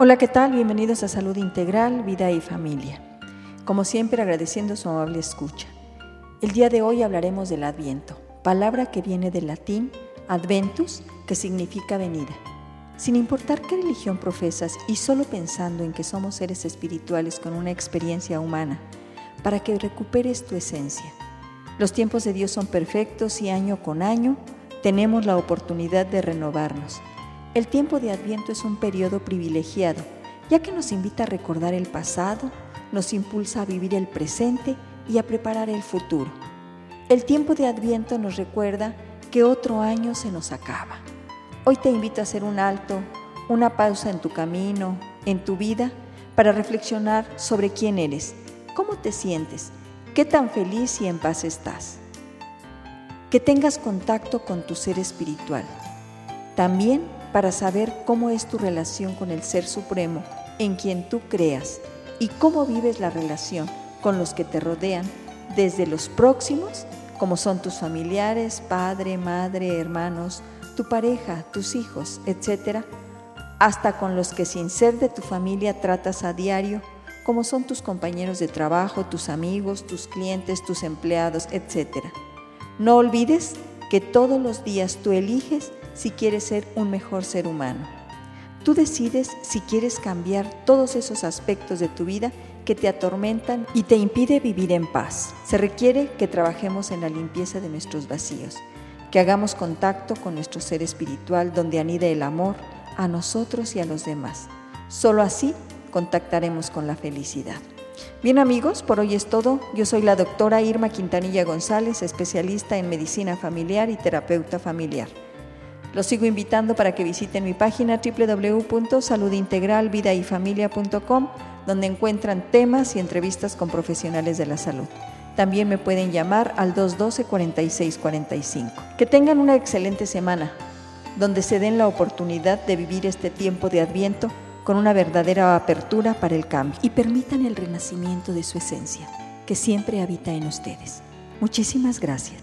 Hola, ¿qué tal? Bienvenidos a Salud Integral, Vida y Familia. Como siempre, agradeciendo su amable escucha. El día de hoy hablaremos del Adviento, palabra que viene del latín adventus, que significa venida. Sin importar qué religión profesas y solo pensando en que somos seres espirituales con una experiencia humana, para que recuperes tu esencia. Los tiempos de Dios son perfectos y año con año tenemos la oportunidad de renovarnos el tiempo de Adviento es un periodo privilegiado, ya que nos invita a recordar el pasado, nos impulsa a vivir el presente y a preparar el futuro. El tiempo de Adviento nos recuerda que otro año se nos acaba. Hoy te invito a hacer un alto, una pausa en tu camino, en tu vida, para reflexionar sobre quién eres, cómo te sientes, qué tan feliz y en paz estás. Que tengas contacto con tu ser espiritual. También para saber cómo es tu relación con el Ser Supremo en quien tú creas y cómo vives la relación con los que te rodean, desde los próximos, como son tus familiares, padre, madre, hermanos, tu pareja, tus hijos, etc., hasta con los que sin ser de tu familia tratas a diario, como son tus compañeros de trabajo, tus amigos, tus clientes, tus empleados, etc. No olvides que todos los días tú eliges si quieres ser un mejor ser humano. Tú decides si quieres cambiar todos esos aspectos de tu vida que te atormentan y te impide vivir en paz. Se requiere que trabajemos en la limpieza de nuestros vacíos, que hagamos contacto con nuestro ser espiritual donde anida el amor a nosotros y a los demás. Solo así contactaremos con la felicidad. Bien amigos, por hoy es todo. Yo soy la doctora Irma Quintanilla González, especialista en medicina familiar y terapeuta familiar. Los sigo invitando para que visiten mi página www.saludintegralvidayfamilia.com, donde encuentran temas y entrevistas con profesionales de la salud. También me pueden llamar al 212-4645. Que tengan una excelente semana, donde se den la oportunidad de vivir este tiempo de adviento con una verdadera apertura para el cambio y permitan el renacimiento de su esencia, que siempre habita en ustedes. Muchísimas gracias.